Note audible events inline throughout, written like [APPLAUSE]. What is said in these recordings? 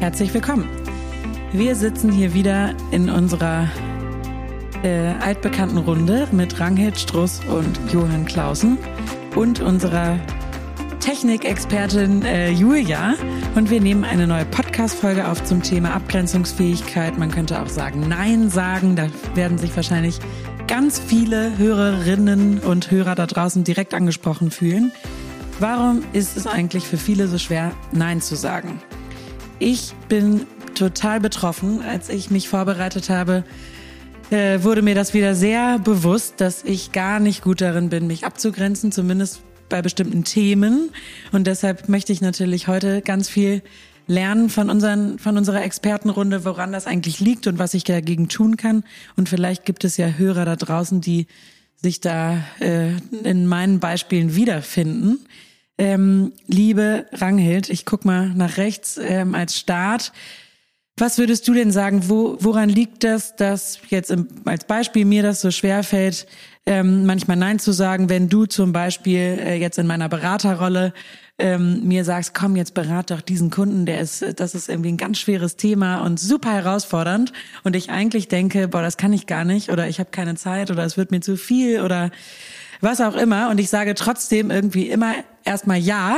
Herzlich willkommen. Wir sitzen hier wieder in unserer äh, altbekannten Runde mit Ranghild Struss und Johann Clausen und unserer Technikexpertin äh, Julia. Und wir nehmen eine neue Podcast-Folge auf zum Thema Abgrenzungsfähigkeit. Man könnte auch sagen Nein sagen. Da werden sich wahrscheinlich ganz viele Hörerinnen und Hörer da draußen direkt angesprochen fühlen. Warum ist es eigentlich für viele so schwer, Nein zu sagen? Ich bin total betroffen, als ich mich vorbereitet habe, äh, wurde mir das wieder sehr bewusst, dass ich gar nicht gut darin bin, mich abzugrenzen, zumindest bei bestimmten Themen. Und deshalb möchte ich natürlich heute ganz viel lernen von, unseren, von unserer Expertenrunde, woran das eigentlich liegt und was ich dagegen tun kann. Und vielleicht gibt es ja Hörer da draußen, die sich da äh, in meinen Beispielen wiederfinden. Ähm, liebe Ranghild, ich guck mal nach rechts ähm, als Start. Was würdest du denn sagen, wo, woran liegt das, dass jetzt im, als Beispiel mir das so schwer fällt, ähm, manchmal Nein zu sagen, wenn du zum Beispiel äh, jetzt in meiner Beraterrolle ähm, mir sagst, komm, jetzt berat doch diesen Kunden, der ist, das ist irgendwie ein ganz schweres Thema und super herausfordernd. Und ich eigentlich denke, boah, das kann ich gar nicht oder ich habe keine Zeit oder es wird mir zu viel oder was auch immer. Und ich sage trotzdem irgendwie immer erstmal ja,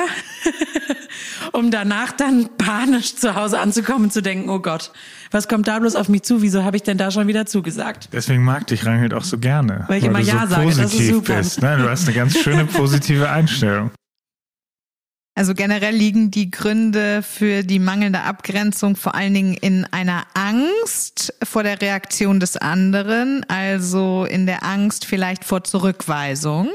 [LAUGHS] um danach dann panisch zu Hause anzukommen und zu denken, oh Gott, was kommt da bloß auf mich zu? Wieso habe ich denn da schon wieder zugesagt? Deswegen mag dich Rangelt auch so gerne. Weil ich immer ja so sage, das ist super. Bist, ne? Du hast eine ganz schöne positive Einstellung. Also generell liegen die Gründe für die mangelnde Abgrenzung vor allen Dingen in einer Angst vor der Reaktion des anderen, also in der Angst vielleicht vor Zurückweisung.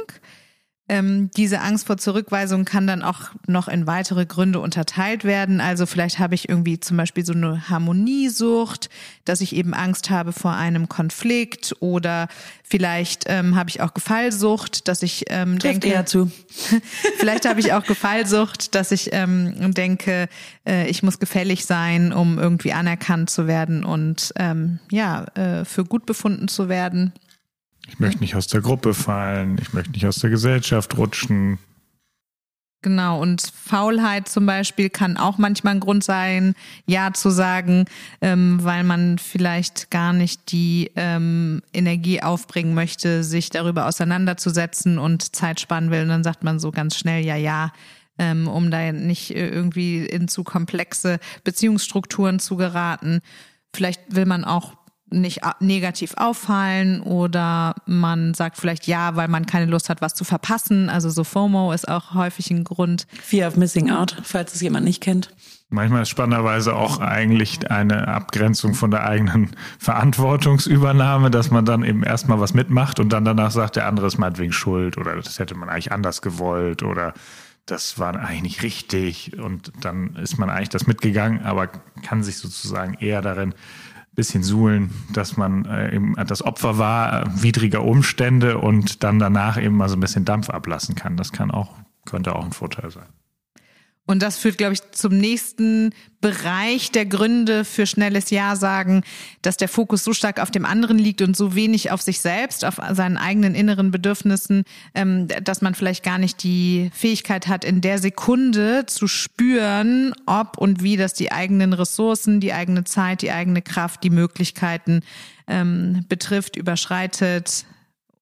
Ähm, diese Angst vor Zurückweisung kann dann auch noch in weitere Gründe unterteilt werden. Also vielleicht habe ich irgendwie zum Beispiel so eine Harmoniesucht, dass ich eben Angst habe vor einem Konflikt oder vielleicht ähm, habe ich auch Gefallsucht, dass ich ähm, denke, eher zu. [LAUGHS] vielleicht habe ich auch Gefallsucht, dass ich ähm, denke, äh, ich muss gefällig sein, um irgendwie anerkannt zu werden und ähm, ja äh, für gut befunden zu werden. Ich möchte nicht aus der Gruppe fallen, ich möchte nicht aus der Gesellschaft rutschen. Genau, und Faulheit zum Beispiel kann auch manchmal ein Grund sein, Ja zu sagen, ähm, weil man vielleicht gar nicht die ähm, Energie aufbringen möchte, sich darüber auseinanderzusetzen und Zeit sparen will. Und dann sagt man so ganz schnell Ja, ja, ähm, um da nicht irgendwie in zu komplexe Beziehungsstrukturen zu geraten. Vielleicht will man auch nicht negativ auffallen oder man sagt vielleicht ja, weil man keine Lust hat, was zu verpassen. Also so FOMO ist auch häufig ein Grund. Fear of Missing Out, falls es jemand nicht kennt. Manchmal ist spannenderweise auch eigentlich eine Abgrenzung von der eigenen [LAUGHS] Verantwortungsübernahme, dass man dann eben erstmal was mitmacht und dann danach sagt, der andere ist meinetwegen schuld oder das hätte man eigentlich anders gewollt oder das war eigentlich nicht richtig und dann ist man eigentlich das mitgegangen, aber kann sich sozusagen eher darin bisschen suhlen, dass man äh, eben das Opfer war äh, widriger Umstände und dann danach eben mal so ein bisschen Dampf ablassen kann. Das kann auch, könnte auch ein Vorteil sein. Und das führt, glaube ich, zum nächsten Bereich der Gründe für schnelles Ja sagen, dass der Fokus so stark auf dem anderen liegt und so wenig auf sich selbst, auf seinen eigenen inneren Bedürfnissen, ähm, dass man vielleicht gar nicht die Fähigkeit hat, in der Sekunde zu spüren, ob und wie das die eigenen Ressourcen, die eigene Zeit, die eigene Kraft, die Möglichkeiten ähm, betrifft, überschreitet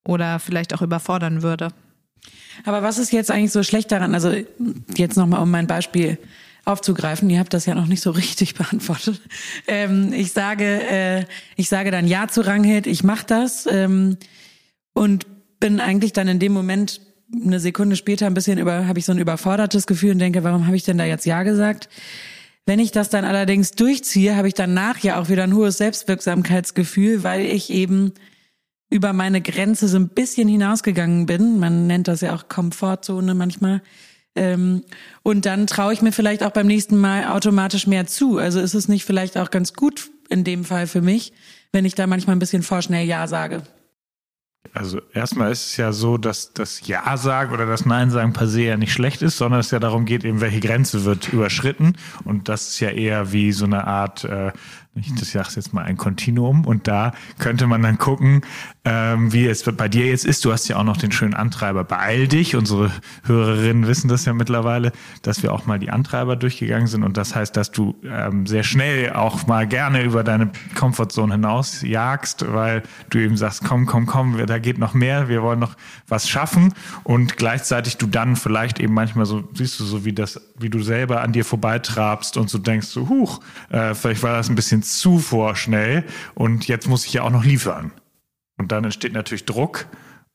oder vielleicht auch überfordern würde. Aber was ist jetzt eigentlich so schlecht daran? Also jetzt nochmal, um mein Beispiel aufzugreifen. Ihr habt das ja noch nicht so richtig [LAUGHS] beantwortet. Ähm, ich sage, äh, ich sage dann ja zu Ranghild, ich mache das ähm, und bin eigentlich dann in dem Moment eine Sekunde später ein bisschen über, habe ich so ein überfordertes Gefühl und denke, warum habe ich denn da jetzt ja gesagt? Wenn ich das dann allerdings durchziehe, habe ich danach ja auch wieder ein hohes Selbstwirksamkeitsgefühl, weil ich eben über meine Grenze so ein bisschen hinausgegangen bin. Man nennt das ja auch Komfortzone manchmal. Ähm, und dann traue ich mir vielleicht auch beim nächsten Mal automatisch mehr zu. Also ist es nicht vielleicht auch ganz gut in dem Fall für mich, wenn ich da manchmal ein bisschen vorschnell Ja sage. Also erstmal ist es ja so, dass das Ja sagen oder das Nein sagen per se ja nicht schlecht ist, sondern es ja darum geht, eben welche Grenze wird überschritten. Und das ist ja eher wie so eine Art äh, ich sage jetzt mal ein Kontinuum. Und da könnte man dann gucken, ähm, wie es bei dir jetzt ist. Du hast ja auch noch den schönen Antreiber. Beeil dich. Unsere Hörerinnen wissen das ja mittlerweile, dass wir auch mal die Antreiber durchgegangen sind. Und das heißt, dass du ähm, sehr schnell auch mal gerne über deine Komfortzone hinaus jagst, weil du eben sagst, komm, komm, komm, da geht noch mehr, wir wollen noch was schaffen. Und gleichzeitig du dann vielleicht eben manchmal so, siehst du so wie das, wie du selber an dir vorbeitrabst und so denkst, so, huch, äh, vielleicht war das ein bisschen zu vorschnell und jetzt muss ich ja auch noch liefern. Und dann entsteht natürlich Druck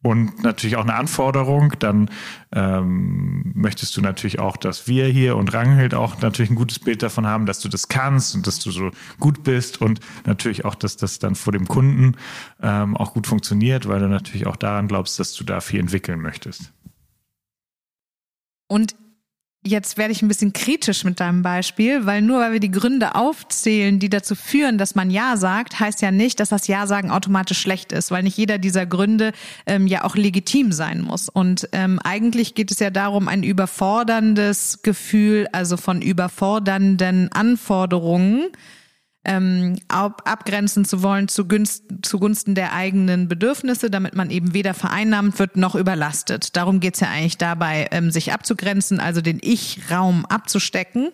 und natürlich auch eine Anforderung. Dann ähm, möchtest du natürlich auch, dass wir hier und Ranghild auch natürlich ein gutes Bild davon haben, dass du das kannst und dass du so gut bist und natürlich auch, dass das dann vor dem Kunden ähm, auch gut funktioniert, weil du natürlich auch daran glaubst, dass du da viel entwickeln möchtest. Und Jetzt werde ich ein bisschen kritisch mit deinem Beispiel, weil nur weil wir die Gründe aufzählen, die dazu führen, dass man Ja sagt, heißt ja nicht, dass das Ja-Sagen automatisch schlecht ist, weil nicht jeder dieser Gründe ähm, ja auch legitim sein muss. Und ähm, eigentlich geht es ja darum, ein überforderndes Gefühl, also von überfordernden Anforderungen ähm, abgrenzen zu wollen zugunst, zugunsten der eigenen Bedürfnisse, damit man eben weder vereinnahmt wird noch überlastet. Darum geht's ja eigentlich dabei, ähm, sich abzugrenzen, also den Ich-Raum abzustecken.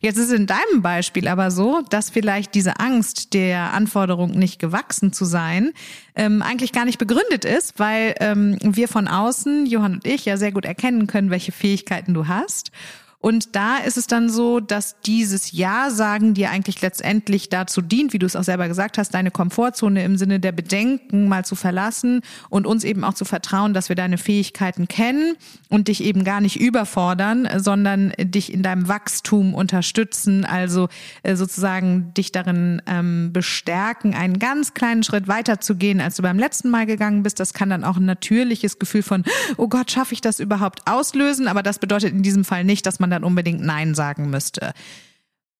Jetzt ist in deinem Beispiel aber so, dass vielleicht diese Angst der Anforderung nicht gewachsen zu sein, ähm, eigentlich gar nicht begründet ist, weil ähm, wir von außen, Johann und ich, ja sehr gut erkennen können, welche Fähigkeiten du hast. Und da ist es dann so, dass dieses Ja-Sagen dir eigentlich letztendlich dazu dient, wie du es auch selber gesagt hast, deine Komfortzone im Sinne der Bedenken mal zu verlassen und uns eben auch zu vertrauen, dass wir deine Fähigkeiten kennen und dich eben gar nicht überfordern, sondern dich in deinem Wachstum unterstützen, also äh, sozusagen dich darin ähm, bestärken, einen ganz kleinen Schritt weiter zu gehen, als du beim letzten Mal gegangen bist. Das kann dann auch ein natürliches Gefühl von, oh Gott, schaffe ich das überhaupt auslösen? Aber das bedeutet in diesem Fall nicht, dass man dann unbedingt Nein sagen müsste.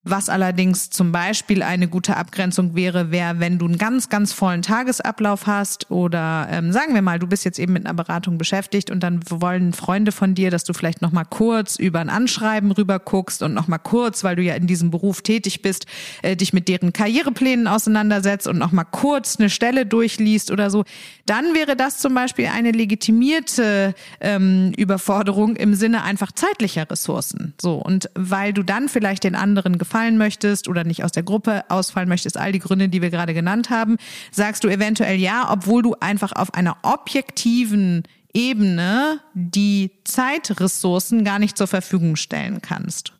Was allerdings zum Beispiel eine gute Abgrenzung wäre, wäre, wenn du einen ganz, ganz vollen Tagesablauf hast oder ähm, sagen wir mal, du bist jetzt eben mit einer Beratung beschäftigt und dann wollen Freunde von dir, dass du vielleicht noch mal kurz über ein Anschreiben rüber guckst und noch mal kurz, weil du ja in diesem Beruf tätig bist, äh, dich mit deren Karriereplänen auseinandersetzt und noch mal kurz eine Stelle durchliest oder so. Dann wäre das zum Beispiel eine legitimierte ähm, Überforderung im Sinne einfach zeitlicher Ressourcen. So und weil du dann vielleicht den anderen gefallen möchtest oder nicht aus der Gruppe ausfallen möchtest, all die Gründe, die wir gerade genannt haben, sagst du eventuell ja, obwohl du einfach auf einer objektiven Ebene die Zeitressourcen gar nicht zur Verfügung stellen kannst.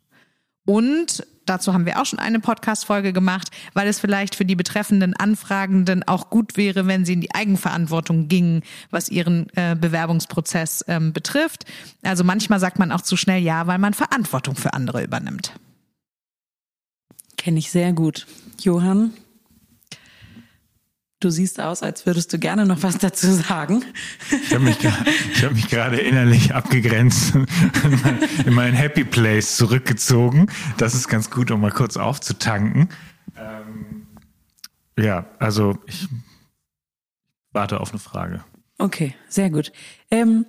Und dazu haben wir auch schon eine Podcast-Folge gemacht, weil es vielleicht für die betreffenden Anfragenden auch gut wäre, wenn sie in die Eigenverantwortung gingen, was ihren äh, Bewerbungsprozess ähm, betrifft. Also manchmal sagt man auch zu schnell ja, weil man Verantwortung für andere übernimmt. Kenne ich sehr gut. Johann, du siehst aus, als würdest du gerne noch was dazu sagen. Ich habe mich, hab mich gerade innerlich abgegrenzt, [LAUGHS] in mein Happy Place zurückgezogen. Das ist ganz gut, um mal kurz aufzutanken. Ähm, ja, also ich warte auf eine Frage. Okay, sehr gut. Ähm,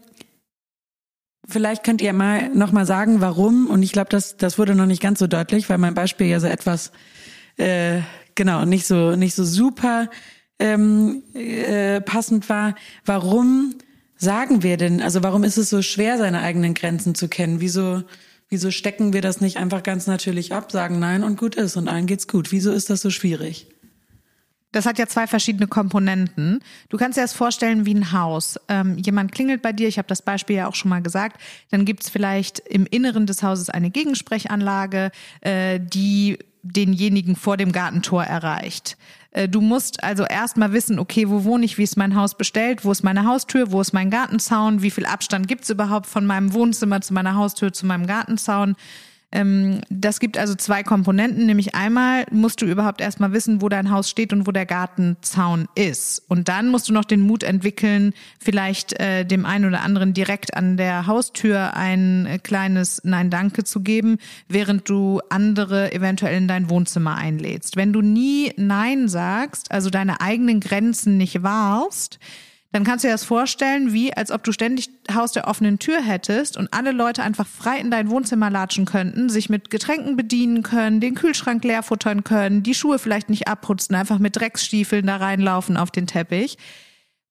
Vielleicht könnt ihr mal noch mal sagen, warum. Und ich glaube, das, das wurde noch nicht ganz so deutlich, weil mein Beispiel ja so etwas, äh, genau, nicht so, nicht so super ähm, äh, passend war. Warum sagen wir denn, also warum ist es so schwer, seine eigenen Grenzen zu kennen? Wieso, wieso stecken wir das nicht einfach ganz natürlich ab, sagen nein und gut ist und allen geht's gut? Wieso ist das so schwierig? Das hat ja zwei verschiedene Komponenten. Du kannst dir das vorstellen wie ein Haus. Ähm, jemand klingelt bei dir, ich habe das Beispiel ja auch schon mal gesagt, dann gibt es vielleicht im Inneren des Hauses eine Gegensprechanlage, äh, die denjenigen vor dem Gartentor erreicht. Äh, du musst also erstmal wissen, okay, wo wohne ich, wie ist mein Haus bestellt, wo ist meine Haustür, wo ist mein Gartenzaun, wie viel Abstand gibt es überhaupt von meinem Wohnzimmer zu meiner Haustür zu meinem Gartenzaun. Ähm, das gibt also zwei Komponenten, nämlich einmal musst du überhaupt erstmal wissen, wo dein Haus steht und wo der Gartenzaun ist. Und dann musst du noch den Mut entwickeln, vielleicht äh, dem einen oder anderen direkt an der Haustür ein äh, kleines Nein Danke zu geben, während du andere eventuell in dein Wohnzimmer einlädst. Wenn du nie Nein sagst, also deine eigenen Grenzen nicht wahrst, dann kannst du dir das vorstellen, wie als ob du ständig Haus der offenen Tür hättest und alle Leute einfach frei in dein Wohnzimmer latschen könnten, sich mit Getränken bedienen können, den Kühlschrank leer futtern können, die Schuhe vielleicht nicht abputzen, einfach mit Drecksstiefeln da reinlaufen auf den Teppich.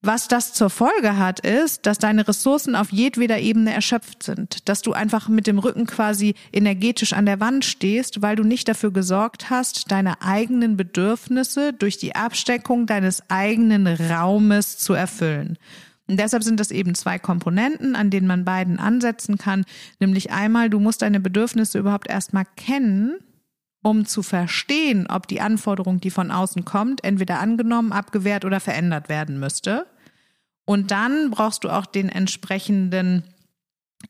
Was das zur Folge hat, ist, dass deine Ressourcen auf jedweder Ebene erschöpft sind, dass du einfach mit dem Rücken quasi energetisch an der Wand stehst, weil du nicht dafür gesorgt hast, deine eigenen Bedürfnisse durch die Absteckung deines eigenen Raumes zu erfüllen. Und deshalb sind das eben zwei Komponenten, an denen man beiden ansetzen kann. Nämlich einmal, du musst deine Bedürfnisse überhaupt erstmal kennen, um zu verstehen, ob die Anforderung, die von außen kommt, entweder angenommen, abgewehrt oder verändert werden müsste. Und dann brauchst du auch den entsprechenden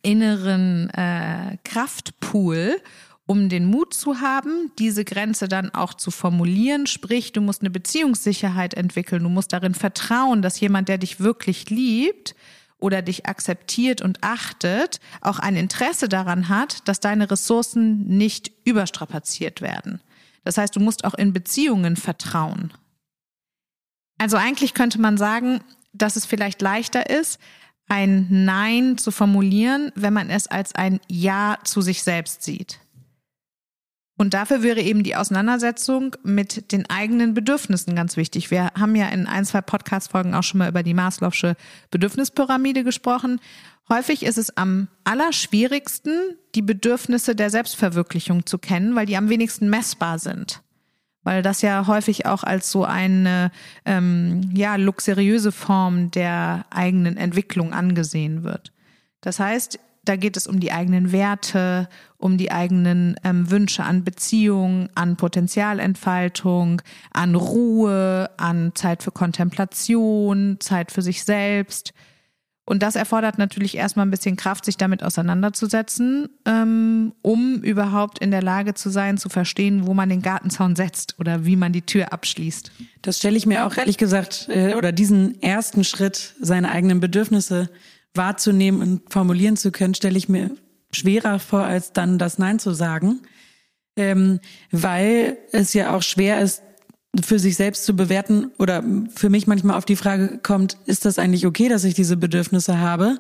inneren äh, Kraftpool, um den Mut zu haben, diese Grenze dann auch zu formulieren. Sprich, du musst eine Beziehungssicherheit entwickeln. Du musst darin vertrauen, dass jemand, der dich wirklich liebt oder dich akzeptiert und achtet, auch ein Interesse daran hat, dass deine Ressourcen nicht überstrapaziert werden. Das heißt, du musst auch in Beziehungen vertrauen. Also eigentlich könnte man sagen, dass es vielleicht leichter ist, ein Nein zu formulieren, wenn man es als ein Ja zu sich selbst sieht. Und dafür wäre eben die Auseinandersetzung mit den eigenen Bedürfnissen ganz wichtig. Wir haben ja in ein, zwei Podcast-Folgen auch schon mal über die Maslow'sche Bedürfnispyramide gesprochen. Häufig ist es am allerschwierigsten, die Bedürfnisse der Selbstverwirklichung zu kennen, weil die am wenigsten messbar sind weil das ja häufig auch als so eine ähm, ja luxuriöse Form der eigenen Entwicklung angesehen wird. Das heißt, da geht es um die eigenen Werte, um die eigenen ähm, Wünsche an Beziehung, an Potenzialentfaltung, an Ruhe, an Zeit für Kontemplation, Zeit für sich selbst. Und das erfordert natürlich erstmal ein bisschen Kraft, sich damit auseinanderzusetzen, ähm, um überhaupt in der Lage zu sein, zu verstehen, wo man den Gartenzaun setzt oder wie man die Tür abschließt. Das stelle ich mir auch ehrlich gesagt, äh, oder diesen ersten Schritt, seine eigenen Bedürfnisse wahrzunehmen und formulieren zu können, stelle ich mir schwerer vor, als dann das Nein zu sagen. Ähm, weil es ja auch schwer ist, für sich selbst zu bewerten oder für mich manchmal auf die Frage kommt, ist das eigentlich okay, dass ich diese Bedürfnisse habe?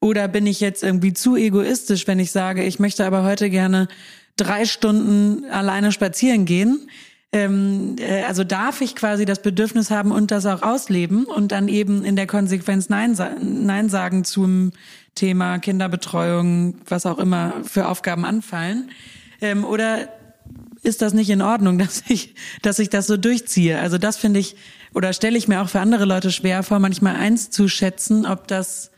Oder bin ich jetzt irgendwie zu egoistisch, wenn ich sage, ich möchte aber heute gerne drei Stunden alleine spazieren gehen? Ähm, äh, also darf ich quasi das Bedürfnis haben und das auch ausleben und dann eben in der Konsequenz Nein, Nein sagen zum Thema Kinderbetreuung, was auch immer für Aufgaben anfallen? Ähm, oder ist das nicht in Ordnung, [LAUGHS] dass ich, dass ich das so durchziehe. Also das finde ich, oder stelle ich mir auch für andere Leute schwer vor, manchmal eins zu schätzen, ob das,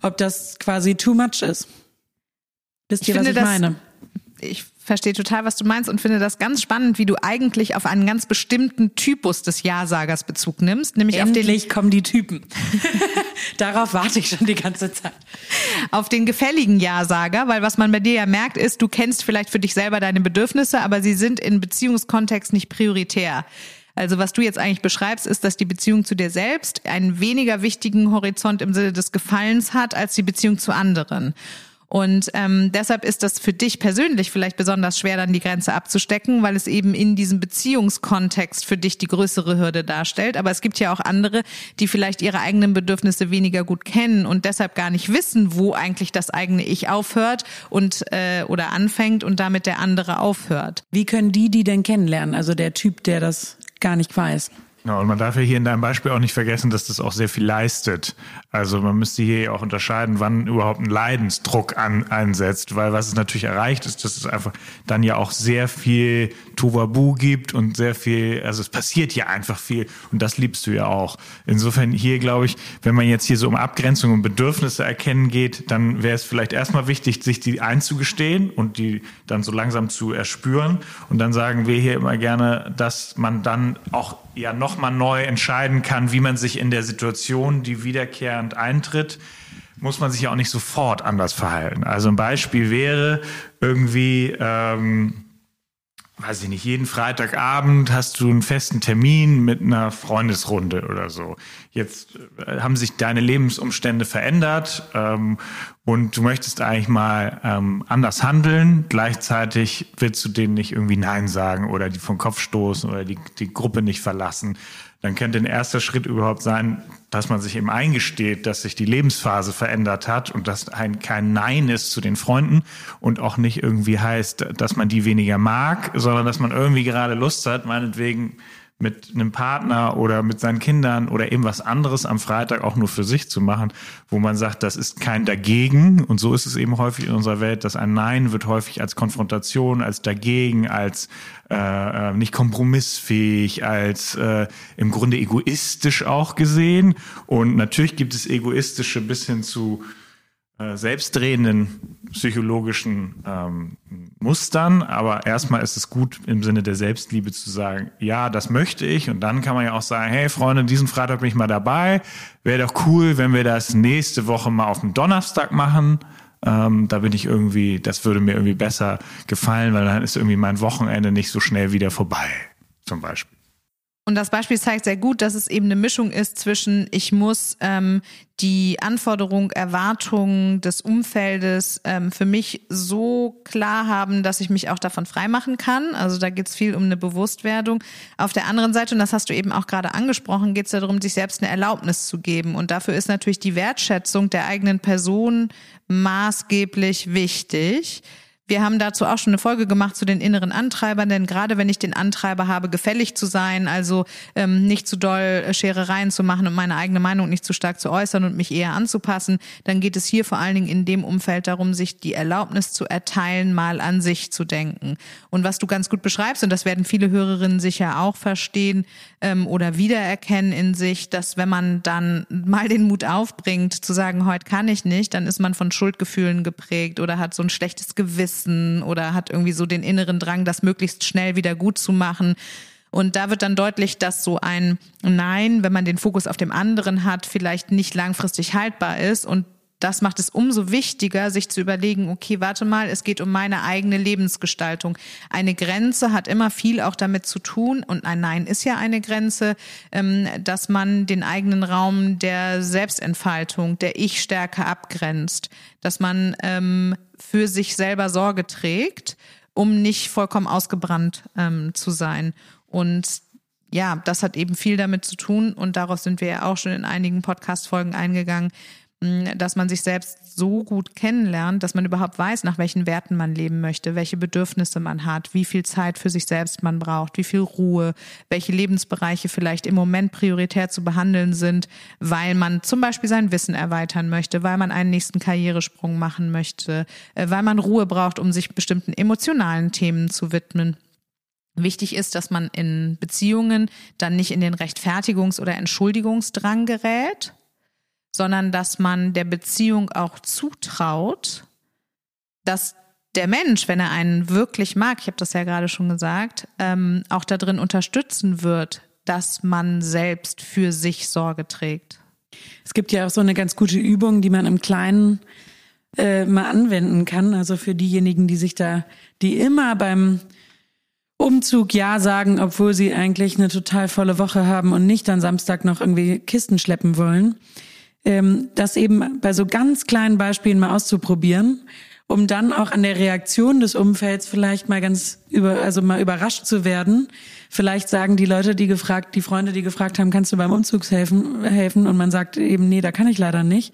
ob das quasi too much ist. Wisst ihr, was ich meine? Ich verstehe total, was du meinst und finde das ganz spannend, wie du eigentlich auf einen ganz bestimmten Typus des Ja-Sagers Bezug nimmst, nämlich Endlich auf den kommen die Typen. [LAUGHS] Darauf warte ich schon die ganze Zeit. Auf den gefälligen Ja-Sager, weil was man bei dir ja merkt, ist, du kennst vielleicht für dich selber deine Bedürfnisse, aber sie sind in Beziehungskontext nicht prioritär. Also was du jetzt eigentlich beschreibst, ist, dass die Beziehung zu dir selbst einen weniger wichtigen Horizont im Sinne des Gefallens hat als die Beziehung zu anderen. Und ähm, deshalb ist das für dich persönlich vielleicht besonders schwer, dann die Grenze abzustecken, weil es eben in diesem Beziehungskontext für dich die größere Hürde darstellt. Aber es gibt ja auch andere, die vielleicht ihre eigenen Bedürfnisse weniger gut kennen und deshalb gar nicht wissen, wo eigentlich das eigene Ich aufhört und äh, oder anfängt und damit der andere aufhört. Wie können die die denn kennenlernen? Also der Typ, der das gar nicht weiß. Ja, und man darf ja hier in deinem Beispiel auch nicht vergessen, dass das auch sehr viel leistet. Also man müsste hier auch unterscheiden, wann überhaupt ein Leidensdruck an, einsetzt, weil was es natürlich erreicht ist, dass es einfach dann ja auch sehr viel Tovabu gibt und sehr viel, also es passiert ja einfach viel und das liebst du ja auch. Insofern hier glaube ich, wenn man jetzt hier so um Abgrenzung und Bedürfnisse erkennen geht, dann wäre es vielleicht erstmal wichtig, sich die einzugestehen und die dann so langsam zu erspüren und dann sagen wir hier immer gerne, dass man dann auch ja nochmal neu entscheiden kann, wie man sich in der Situation, die wiederkehrend eintritt, muss man sich ja auch nicht sofort anders verhalten. Also ein Beispiel wäre irgendwie, ähm, weiß ich nicht, jeden Freitagabend hast du einen festen Termin mit einer Freundesrunde oder so. Jetzt äh, haben sich deine Lebensumstände verändert ähm, und du möchtest eigentlich mal ähm, anders handeln. Gleichzeitig willst du denen nicht irgendwie Nein sagen oder die vom Kopf stoßen oder die, die Gruppe nicht verlassen dann könnte ein erster Schritt überhaupt sein, dass man sich eben eingesteht, dass sich die Lebensphase verändert hat und dass ein kein Nein ist zu den Freunden und auch nicht irgendwie heißt, dass man die weniger mag, sondern dass man irgendwie gerade Lust hat, meinetwegen mit einem Partner oder mit seinen Kindern oder eben was anderes am Freitag auch nur für sich zu machen, wo man sagt, das ist kein Dagegen. Und so ist es eben häufig in unserer Welt, dass ein Nein wird häufig als Konfrontation, als Dagegen, als äh, äh nicht kompromissfähig, als äh, im Grunde egoistisch auch gesehen. Und natürlich gibt es egoistische bis hin zu äh, selbstdrehenden psychologischen ähm, Mustern, aber erstmal ist es gut im Sinne der Selbstliebe zu sagen, ja, das möchte ich und dann kann man ja auch sagen, hey Freunde, diesen Freitag bin ich mal dabei, wäre doch cool, wenn wir das nächste Woche mal auf dem Donnerstag machen. Ähm, da bin ich irgendwie, das würde mir irgendwie besser gefallen, weil dann ist irgendwie mein Wochenende nicht so schnell wieder vorbei, zum Beispiel. Und das Beispiel zeigt sehr gut, dass es eben eine Mischung ist zwischen, ich muss ähm, die Anforderung, Erwartungen des Umfeldes ähm, für mich so klar haben, dass ich mich auch davon freimachen kann. Also da geht es viel um eine Bewusstwerdung. Auf der anderen Seite, und das hast du eben auch gerade angesprochen, geht es darum, sich selbst eine Erlaubnis zu geben. Und dafür ist natürlich die Wertschätzung der eigenen Person maßgeblich wichtig. Wir haben dazu auch schon eine Folge gemacht zu den inneren Antreibern, denn gerade wenn ich den Antreiber habe, gefällig zu sein, also ähm, nicht zu doll äh, Scherereien zu machen und meine eigene Meinung nicht zu stark zu äußern und mich eher anzupassen, dann geht es hier vor allen Dingen in dem Umfeld darum, sich die Erlaubnis zu erteilen, mal an sich zu denken. Und was du ganz gut beschreibst, und das werden viele Hörerinnen sicher auch verstehen ähm, oder wiedererkennen in sich, dass wenn man dann mal den Mut aufbringt, zu sagen, heute kann ich nicht, dann ist man von Schuldgefühlen geprägt oder hat so ein schlechtes Gewissen Wissen oder hat irgendwie so den inneren Drang, das möglichst schnell wieder gut zu machen. Und da wird dann deutlich, dass so ein Nein, wenn man den Fokus auf dem anderen hat, vielleicht nicht langfristig haltbar ist und das macht es umso wichtiger, sich zu überlegen, okay, warte mal, es geht um meine eigene Lebensgestaltung. Eine Grenze hat immer viel auch damit zu tun, und ein Nein ist ja eine Grenze, ähm, dass man den eigenen Raum der Selbstentfaltung, der Ich-Stärke abgrenzt, dass man ähm, für sich selber Sorge trägt, um nicht vollkommen ausgebrannt ähm, zu sein. Und ja, das hat eben viel damit zu tun und darauf sind wir ja auch schon in einigen Podcast-Folgen eingegangen, dass man sich selbst so gut kennenlernt, dass man überhaupt weiß, nach welchen Werten man leben möchte, welche Bedürfnisse man hat, wie viel Zeit für sich selbst man braucht, wie viel Ruhe, welche Lebensbereiche vielleicht im Moment prioritär zu behandeln sind, weil man zum Beispiel sein Wissen erweitern möchte, weil man einen nächsten Karrieresprung machen möchte, äh, weil man Ruhe braucht, um sich bestimmten emotionalen Themen zu widmen. Wichtig ist, dass man in Beziehungen dann nicht in den Rechtfertigungs- oder Entschuldigungsdrang gerät, sondern dass man der Beziehung auch zutraut, dass der Mensch, wenn er einen wirklich mag, ich habe das ja gerade schon gesagt, ähm, auch darin unterstützen wird, dass man selbst für sich Sorge trägt. Es gibt ja auch so eine ganz gute Übung, die man im Kleinen äh, mal anwenden kann. Also für diejenigen, die sich da, die immer beim Umzug Ja sagen, obwohl sie eigentlich eine total volle Woche haben und nicht dann Samstag noch irgendwie Kisten schleppen wollen ähm, das eben bei so ganz kleinen Beispielen mal auszuprobieren, um dann auch an der Reaktion des Umfelds vielleicht mal ganz über, also mal überrascht zu werden. Vielleicht sagen die Leute, die gefragt, die Freunde, die gefragt haben, kannst du beim Umzug helfen, helfen? Und man sagt eben, nee, da kann ich leider nicht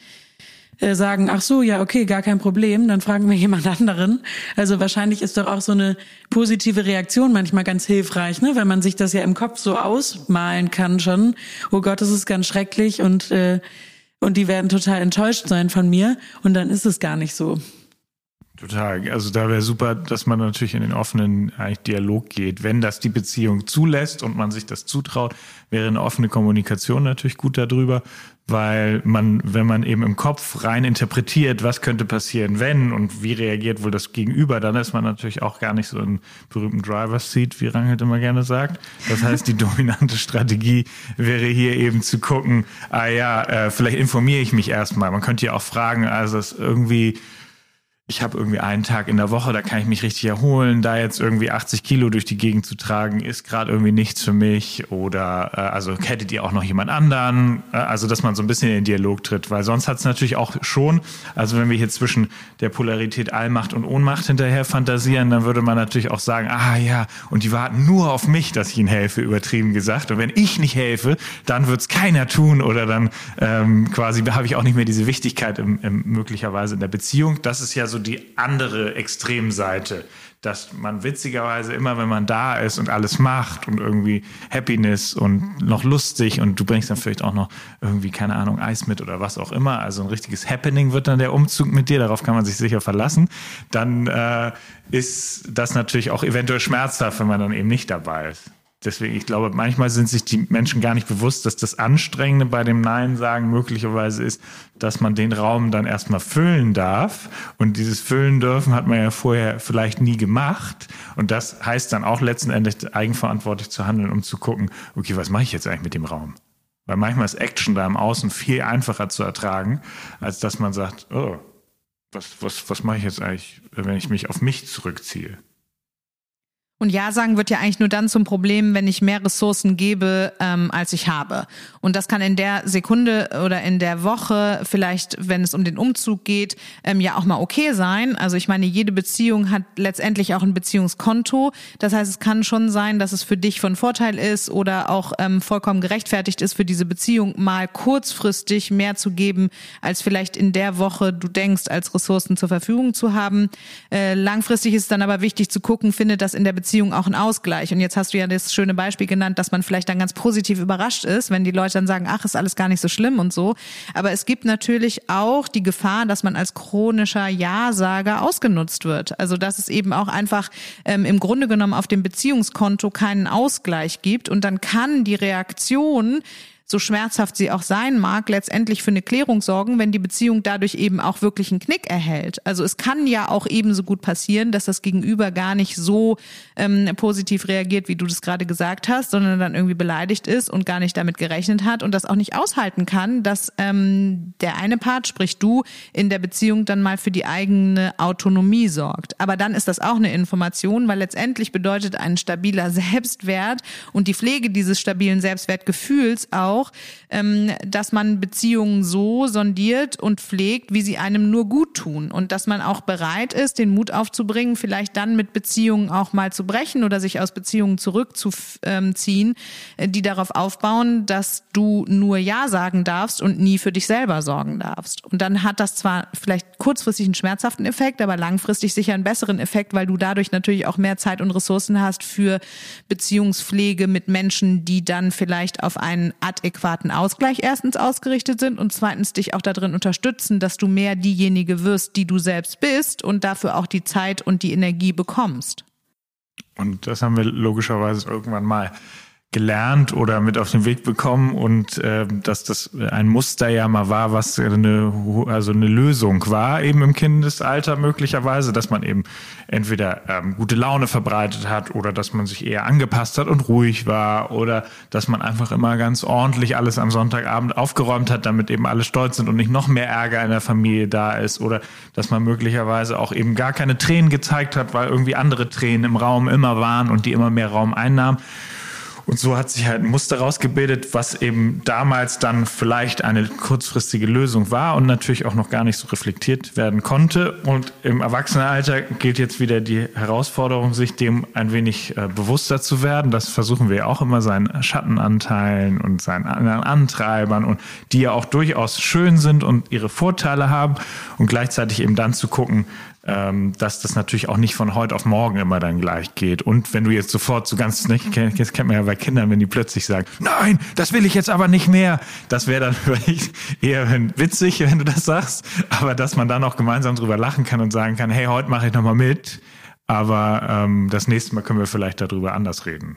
äh, sagen, ach so, ja, okay, gar kein Problem, dann fragen wir [LAUGHS] jemand anderen. Also wahrscheinlich ist doch auch so eine positive Reaktion manchmal ganz hilfreich, ne? weil man sich das ja im Kopf so ausmalen kann schon. Oh Gott, das ist ganz schrecklich und äh, und die werden total enttäuscht sein von mir und dann ist es gar nicht so. Total. Also da wäre super, dass man natürlich in den offenen eigentlich Dialog geht. Wenn das die Beziehung zulässt und man sich das zutraut, wäre eine offene Kommunikation natürlich gut darüber, weil man, wenn man eben im Kopf rein interpretiert, was könnte passieren, wenn und wie reagiert wohl das Gegenüber, dann ist man natürlich auch gar nicht so im berühmten Driver's Seat, wie Rangelt immer gerne sagt. Das heißt, die [LAUGHS] dominante Strategie wäre hier eben zu gucken, ah ja, äh, vielleicht informiere ich mich erstmal. Man könnte ja auch fragen, also es irgendwie ich habe irgendwie einen Tag in der Woche, da kann ich mich richtig erholen. Da jetzt irgendwie 80 Kilo durch die Gegend zu tragen, ist gerade irgendwie nichts für mich. Oder äh, also hättet ihr auch noch jemand anderen? Äh, also dass man so ein bisschen in den Dialog tritt, weil sonst hat es natürlich auch schon, also wenn wir hier zwischen der Polarität Allmacht und Ohnmacht hinterher fantasieren, dann würde man natürlich auch sagen, ah ja, und die warten nur auf mich, dass ich ihnen helfe, übertrieben gesagt. Und wenn ich nicht helfe, dann wird es keiner tun oder dann ähm, quasi habe ich auch nicht mehr diese Wichtigkeit im, im, möglicherweise in der Beziehung. Das ist ja so die andere Extremseite, dass man witzigerweise immer, wenn man da ist und alles macht und irgendwie Happiness und noch lustig und du bringst dann vielleicht auch noch irgendwie, keine Ahnung, Eis mit oder was auch immer, also ein richtiges Happening wird dann der Umzug mit dir, darauf kann man sich sicher verlassen, dann äh, ist das natürlich auch eventuell schmerzhaft, wenn man dann eben nicht dabei ist. Deswegen, ich glaube, manchmal sind sich die Menschen gar nicht bewusst, dass das Anstrengende bei dem Nein sagen möglicherweise ist, dass man den Raum dann erstmal füllen darf. Und dieses Füllen dürfen hat man ja vorher vielleicht nie gemacht. Und das heißt dann auch letzten Endes eigenverantwortlich zu handeln, um zu gucken, okay, was mache ich jetzt eigentlich mit dem Raum? Weil manchmal ist Action da im Außen viel einfacher zu ertragen, als dass man sagt, oh, was, was, was mache ich jetzt eigentlich, wenn ich mich auf mich zurückziehe? Und Ja sagen wird ja eigentlich nur dann zum Problem, wenn ich mehr Ressourcen gebe, ähm, als ich habe. Und das kann in der Sekunde oder in der Woche, vielleicht, wenn es um den Umzug geht, ähm, ja auch mal okay sein. Also ich meine, jede Beziehung hat letztendlich auch ein Beziehungskonto. Das heißt, es kann schon sein, dass es für dich von Vorteil ist oder auch ähm, vollkommen gerechtfertigt ist, für diese Beziehung mal kurzfristig mehr zu geben, als vielleicht in der Woche du denkst, als Ressourcen zur Verfügung zu haben. Äh, langfristig ist dann aber wichtig zu gucken, findet das in der Beziehung Beziehung auch ein Ausgleich. Und jetzt hast du ja das schöne Beispiel genannt, dass man vielleicht dann ganz positiv überrascht ist, wenn die Leute dann sagen, ach, ist alles gar nicht so schlimm und so. Aber es gibt natürlich auch die Gefahr, dass man als chronischer Ja-Sager ausgenutzt wird. Also dass es eben auch einfach ähm, im Grunde genommen auf dem Beziehungskonto keinen Ausgleich gibt. Und dann kann die Reaktion so schmerzhaft sie auch sein mag, letztendlich für eine Klärung sorgen, wenn die Beziehung dadurch eben auch wirklich einen Knick erhält. Also es kann ja auch ebenso gut passieren, dass das Gegenüber gar nicht so ähm, positiv reagiert, wie du das gerade gesagt hast, sondern dann irgendwie beleidigt ist und gar nicht damit gerechnet hat und das auch nicht aushalten kann, dass ähm, der eine Part, sprich du, in der Beziehung dann mal für die eigene Autonomie sorgt. Aber dann ist das auch eine Information, weil letztendlich bedeutet ein stabiler [LAUGHS] Selbstwert und die Pflege dieses stabilen Selbstwertgefühls auch, auch, ähm, dass man Beziehungen so sondiert und pflegt, wie sie einem nur gut tun und dass man auch bereit ist, den Mut aufzubringen, vielleicht dann mit Beziehungen auch mal zu brechen oder sich aus Beziehungen zurückzuziehen, äh, die darauf aufbauen, dass du nur Ja sagen darfst und nie für dich selber sorgen darfst. Und dann hat das zwar vielleicht kurzfristig einen schmerzhaften Effekt, aber langfristig sicher einen besseren Effekt, weil du dadurch natürlich auch mehr Zeit und Ressourcen hast für Beziehungspflege mit Menschen, die dann vielleicht auf einen ad adäquaten Ausgleich erstens ausgerichtet sind und zweitens dich auch darin unterstützen, dass du mehr diejenige wirst, die du selbst bist und dafür auch die Zeit und die Energie bekommst. Und das haben wir logischerweise irgendwann mal gelernt oder mit auf den Weg bekommen und äh, dass das ein Muster ja mal war, was eine also eine Lösung war eben im Kindesalter möglicherweise, dass man eben entweder ähm, gute Laune verbreitet hat oder dass man sich eher angepasst hat und ruhig war oder dass man einfach immer ganz ordentlich alles am Sonntagabend aufgeräumt hat, damit eben alle stolz sind und nicht noch mehr Ärger in der Familie da ist oder dass man möglicherweise auch eben gar keine Tränen gezeigt hat, weil irgendwie andere Tränen im Raum immer waren und die immer mehr Raum einnahmen. Und so hat sich halt ein Muster rausgebildet, was eben damals dann vielleicht eine kurzfristige Lösung war und natürlich auch noch gar nicht so reflektiert werden konnte. Und im Erwachsenenalter gilt jetzt wieder die Herausforderung, sich dem ein wenig äh, bewusster zu werden. Das versuchen wir auch immer seinen Schattenanteilen und seinen anderen Antreibern und die ja auch durchaus schön sind und ihre Vorteile haben und gleichzeitig eben dann zu gucken, ähm, dass das natürlich auch nicht von heute auf morgen immer dann gleich geht. Und wenn du jetzt sofort so ganz, nicht, das kennt man ja bei Kindern, wenn die plötzlich sagen, nein, das will ich jetzt aber nicht mehr, das wäre dann [LAUGHS] vielleicht eher witzig, wenn du das sagst, aber dass man dann auch gemeinsam drüber lachen kann und sagen kann, hey, heute mache ich nochmal mit, aber ähm, das nächste Mal können wir vielleicht darüber anders reden.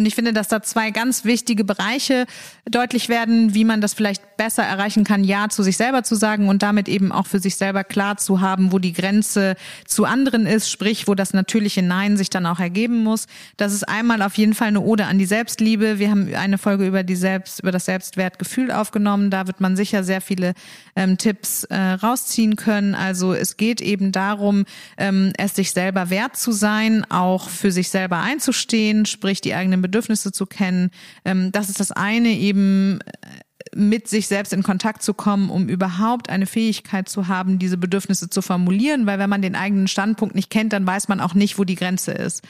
Und ich finde, dass da zwei ganz wichtige Bereiche deutlich werden, wie man das vielleicht besser erreichen kann, Ja zu sich selber zu sagen und damit eben auch für sich selber klar zu haben, wo die Grenze zu anderen ist, sprich, wo das natürliche Nein sich dann auch ergeben muss. Das ist einmal auf jeden Fall eine Ode an die Selbstliebe. Wir haben eine Folge über die Selbst, über das Selbstwertgefühl aufgenommen. Da wird man sicher sehr viele ähm, Tipps äh, rausziehen können. Also es geht eben darum, ähm, es sich selber wert zu sein, auch für sich selber einzustehen, sprich die eigenen Bedürfnisse zu kennen. Ähm, das ist das eine eben äh, mit sich selbst in Kontakt zu kommen, um überhaupt eine Fähigkeit zu haben, diese Bedürfnisse zu formulieren, weil wenn man den eigenen Standpunkt nicht kennt, dann weiß man auch nicht, wo die Grenze ist.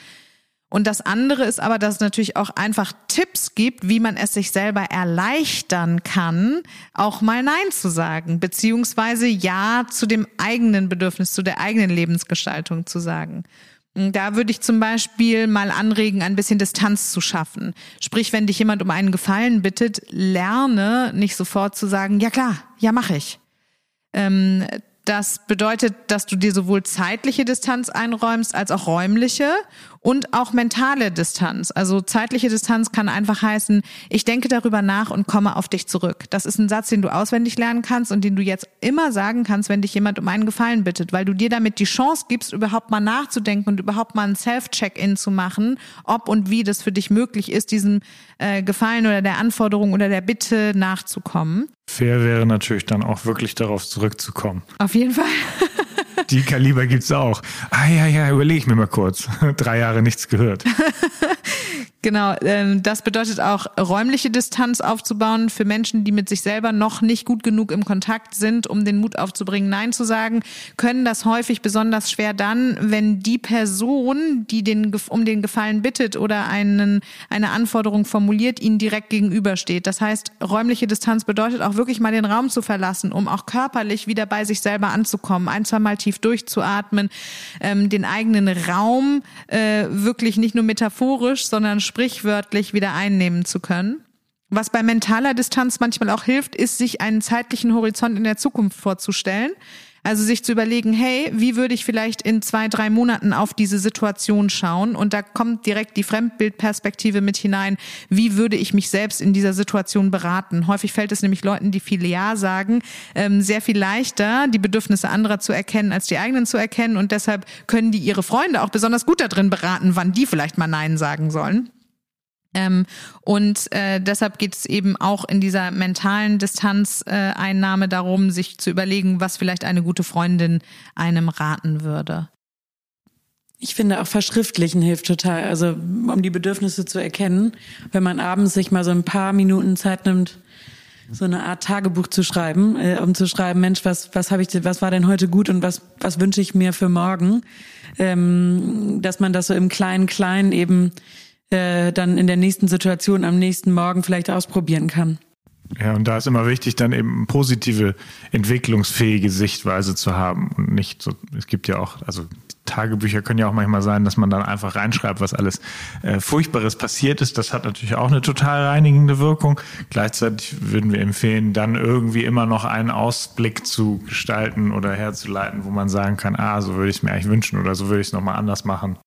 Und das andere ist aber, dass es natürlich auch einfach Tipps gibt, wie man es sich selber erleichtern kann, auch mal Nein zu sagen, beziehungsweise Ja zu dem eigenen Bedürfnis, zu der eigenen Lebensgestaltung zu sagen. Da würde ich zum Beispiel mal anregen, ein bisschen Distanz zu schaffen. Sprich, wenn dich jemand um einen Gefallen bittet, lerne nicht sofort zu sagen, ja klar, ja mache ich. Ähm, das bedeutet, dass du dir sowohl zeitliche Distanz einräumst als auch räumliche und auch mentale Distanz. Also zeitliche Distanz kann einfach heißen, ich denke darüber nach und komme auf dich zurück. Das ist ein Satz, den du auswendig lernen kannst und den du jetzt immer sagen kannst, wenn dich jemand um einen Gefallen bittet, weil du dir damit die Chance gibst, überhaupt mal nachzudenken und überhaupt mal ein Self-Check-in zu machen, ob und wie das für dich möglich ist, diesem äh, Gefallen oder der Anforderung oder der Bitte nachzukommen. Fair wäre natürlich dann auch wirklich darauf zurückzukommen. Auf jeden Fall. [LAUGHS] Die Kaliber gibt's auch. Ah ja, ja, überlege ich mir mal kurz. [LAUGHS] Drei Jahre nichts gehört. [LAUGHS] Genau, ähm, das bedeutet auch räumliche Distanz aufzubauen für Menschen, die mit sich selber noch nicht gut genug im Kontakt sind, um den Mut aufzubringen, Nein zu sagen, können das häufig besonders schwer dann, wenn die Person, die den, um den Gefallen bittet oder einen, eine Anforderung formuliert, ihnen direkt gegenübersteht. Das heißt, räumliche Distanz bedeutet auch wirklich mal den Raum zu verlassen, um auch körperlich wieder bei sich selber anzukommen, ein, zwei Mal tief durchzuatmen, ähm, den eigenen Raum äh, wirklich nicht nur metaphorisch, sondern sprichwörtlich wieder einnehmen zu können. Was bei mentaler Distanz manchmal auch hilft, ist, sich einen zeitlichen Horizont in der Zukunft vorzustellen. Also sich zu überlegen, hey, wie würde ich vielleicht in zwei, drei Monaten auf diese Situation schauen? Und da kommt direkt die Fremdbildperspektive mit hinein. Wie würde ich mich selbst in dieser Situation beraten? Häufig fällt es nämlich Leuten, die viel Ja sagen, ähm, sehr viel leichter, die Bedürfnisse anderer zu erkennen, als die eigenen zu erkennen. Und deshalb können die ihre Freunde auch besonders gut darin beraten, wann die vielleicht mal Nein sagen sollen. Ähm, und äh, deshalb geht es eben auch in dieser mentalen Distanzeinnahme äh, darum, sich zu überlegen, was vielleicht eine gute Freundin einem raten würde. Ich finde auch verschriftlichen hilft total, also um die Bedürfnisse zu erkennen, wenn man abends sich mal so ein paar Minuten Zeit nimmt, so eine Art Tagebuch zu schreiben, äh, um zu schreiben, Mensch, was was habe ich, was war denn heute gut und was was wünsche ich mir für morgen, ähm, dass man das so im kleinen Kleinen eben äh, dann in der nächsten Situation am nächsten Morgen vielleicht ausprobieren kann. Ja, und da ist immer wichtig, dann eben positive, entwicklungsfähige Sichtweise zu haben und nicht so, es gibt ja auch, also Tagebücher können ja auch manchmal sein, dass man dann einfach reinschreibt, was alles äh, Furchtbares passiert ist. Das hat natürlich auch eine total reinigende Wirkung. Gleichzeitig würden wir empfehlen, dann irgendwie immer noch einen Ausblick zu gestalten oder herzuleiten, wo man sagen kann, ah, so würde ich es mir eigentlich wünschen oder so würde ich es nochmal anders machen.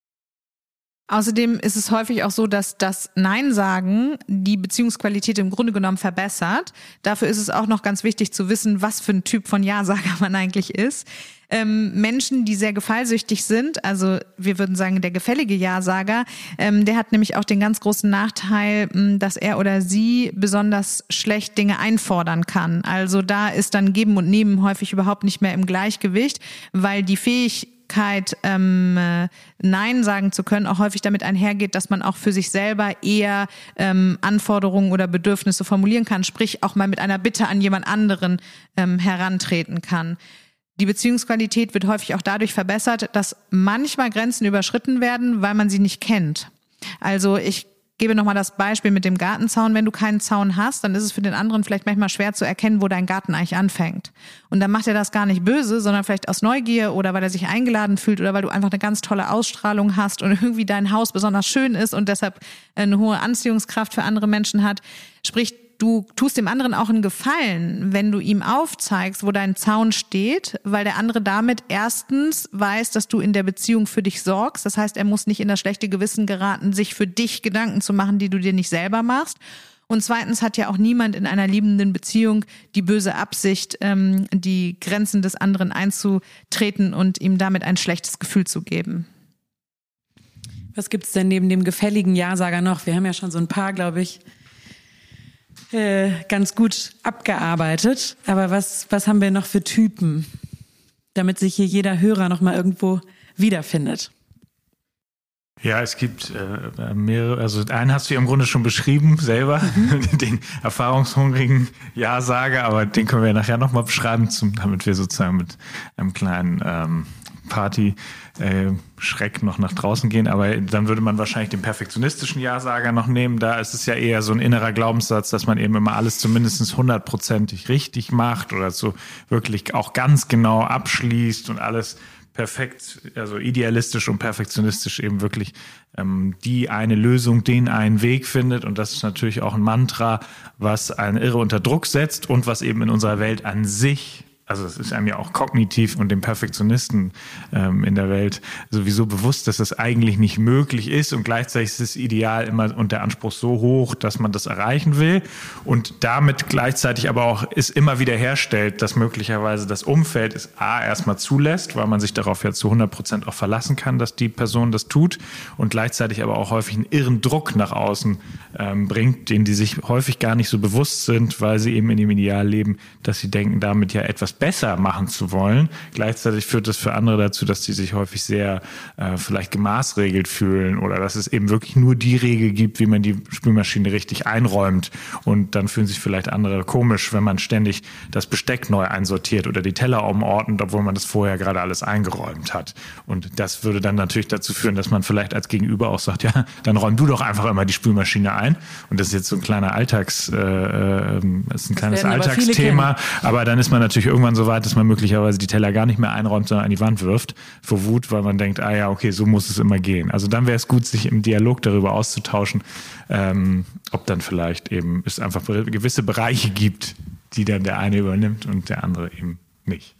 Außerdem ist es häufig auch so, dass das Nein sagen die Beziehungsqualität im Grunde genommen verbessert. Dafür ist es auch noch ganz wichtig zu wissen, was für ein Typ von Ja-Sager [LAUGHS] man eigentlich ist. Ähm, Menschen, die sehr gefallsüchtig sind, also wir würden sagen, der gefällige Ja-Sager, ähm, der hat nämlich auch den ganz großen Nachteil, dass er oder sie besonders schlecht Dinge einfordern kann. Also da ist dann Geben und Nehmen häufig überhaupt nicht mehr im Gleichgewicht, weil die Fähigkeit, Möglichkeit, ähm, äh, Nein sagen zu können, auch häufig damit einhergeht, dass man auch für sich selber eher ähm, Anforderungen oder Bedürfnisse formulieren kann, sprich auch mal mit einer Bitte an jemand anderen ähm, herantreten kann. Die Beziehungsqualität wird häufig auch dadurch verbessert, dass manchmal Grenzen überschritten werden, weil man sie nicht kennt. Also ich gebe nochmal das Beispiel mit dem Gartenzaun. Wenn du keinen Zaun hast, dann ist es für den anderen vielleicht manchmal schwer zu erkennen, wo dein Garten eigentlich anfängt. Und dann macht er das gar nicht böse, sondern vielleicht aus Neugier oder weil er sich eingeladen fühlt oder weil du einfach eine ganz tolle Ausstrahlung hast und [LAUGHS] irgendwie dein Haus besonders schön ist und deshalb eine hohe Anziehungskraft für andere Menschen hat. Sprich, du tust dem anderen auch einen Gefallen, wenn du ihm aufzeigst, wo dein Zaun steht, weil der andere damit erstens weiß, dass du in der Beziehung für dich sorgst. Das heißt, er muss nicht in das schlechte Gewissen geraten, sich für dich Gedanken zu machen, die du dir nicht selber machst. Und zweitens hat ja auch niemand in einer liebenden Beziehung die böse Absicht, ähm, die Grenzen des anderen einzutreten und ihm damit ein schlechtes Gefühl zu geben. Was gibt's denn neben dem gefälligen Ja-Sager noch? Wir haben ja schon so ein paar, glaube ich, äh, ganz gut abgearbeitet. Aber was, was haben wir noch für Typen, damit sich hier jeder Hörer noch mal irgendwo wiederfindet? Ja, es gibt äh, mehrere, also einen hast du ja im Grunde schon beschrieben selber, mhm. [LAUGHS] den erfahrungshungrigen Ja-Sager, aber den können wir ja nachher nochmal beschreiben, zum, damit wir sozusagen mit einem kleinen ähm, Party äh, noch nach draußen gehen, aber dann würde man wahrscheinlich den perfektionistischen Ja-Sager noch nehmen. Da ist es ja eher so ein innerer Glaubenssatz, dass man eben immer alles zumindest hundertprozentig richtig macht oder so wirklich auch ganz genau abschließt und alles perfekt, also idealistisch und perfektionistisch eben wirklich ähm, die eine Lösung, den einen Weg findet. Und das ist natürlich auch ein Mantra, was einen irre unter Druck setzt und was eben in unserer Welt an sich also es ist einem ja auch kognitiv und dem Perfektionisten ähm, in der Welt sowieso bewusst, dass das eigentlich nicht möglich ist und gleichzeitig ist das Ideal immer und der Anspruch so hoch, dass man das erreichen will und damit gleichzeitig aber auch es immer wieder herstellt, dass möglicherweise das Umfeld es A erstmal zulässt, weil man sich darauf ja zu 100 Prozent auch verlassen kann, dass die Person das tut und gleichzeitig aber auch häufig einen irren Druck nach außen ähm, bringt, den die sich häufig gar nicht so bewusst sind, weil sie eben in dem Ideal leben, dass sie denken, damit ja etwas besser machen zu wollen. Gleichzeitig führt das für andere dazu, dass die sich häufig sehr äh, vielleicht gemaßregelt fühlen oder dass es eben wirklich nur die Regel gibt, wie man die Spülmaschine richtig einräumt. Und dann fühlen sich vielleicht andere komisch, wenn man ständig das Besteck neu einsortiert oder die Teller umordnet, obwohl man das vorher gerade alles eingeräumt hat. Und das würde dann natürlich dazu führen, dass man vielleicht als Gegenüber auch sagt, ja, dann räum du doch einfach immer die Spülmaschine ein. Und das ist jetzt so ein kleiner Alltags, äh, äh ist ein kleines Alltagsthema. Aber, aber dann ist man natürlich irgendwann irgendwann so weit, dass man möglicherweise die Teller gar nicht mehr einräumt, sondern an die Wand wirft vor Wut, weil man denkt, ah ja, okay, so muss es immer gehen. Also dann wäre es gut, sich im Dialog darüber auszutauschen, ähm, ob dann vielleicht eben es einfach gewisse Bereiche gibt, die dann der eine übernimmt und der andere eben nicht.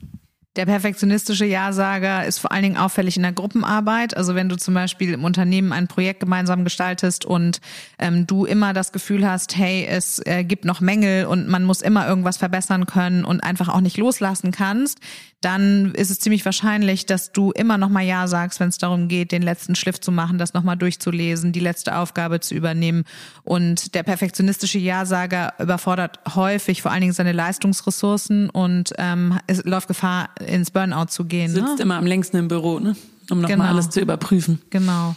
Der perfektionistische Ja-Sager ist vor allen Dingen auffällig in der Gruppenarbeit. Also wenn du zum Beispiel im Unternehmen ein Projekt gemeinsam gestaltest und ähm, du immer das Gefühl hast, hey, es äh, gibt noch Mängel und man muss immer irgendwas verbessern können und einfach auch nicht loslassen kannst, dann ist es ziemlich wahrscheinlich, dass du immer noch mal Ja sagst, wenn es darum geht, den letzten Schliff zu machen, das nochmal durchzulesen, die letzte Aufgabe zu übernehmen. Und der perfektionistische Ja-Sager überfordert häufig vor allen Dingen seine Leistungsressourcen und ähm, es läuft Gefahr, ins Burnout zu gehen. Sitzt ne? immer am längsten im Büro, ne? um nochmal genau. alles zu überprüfen. Genau.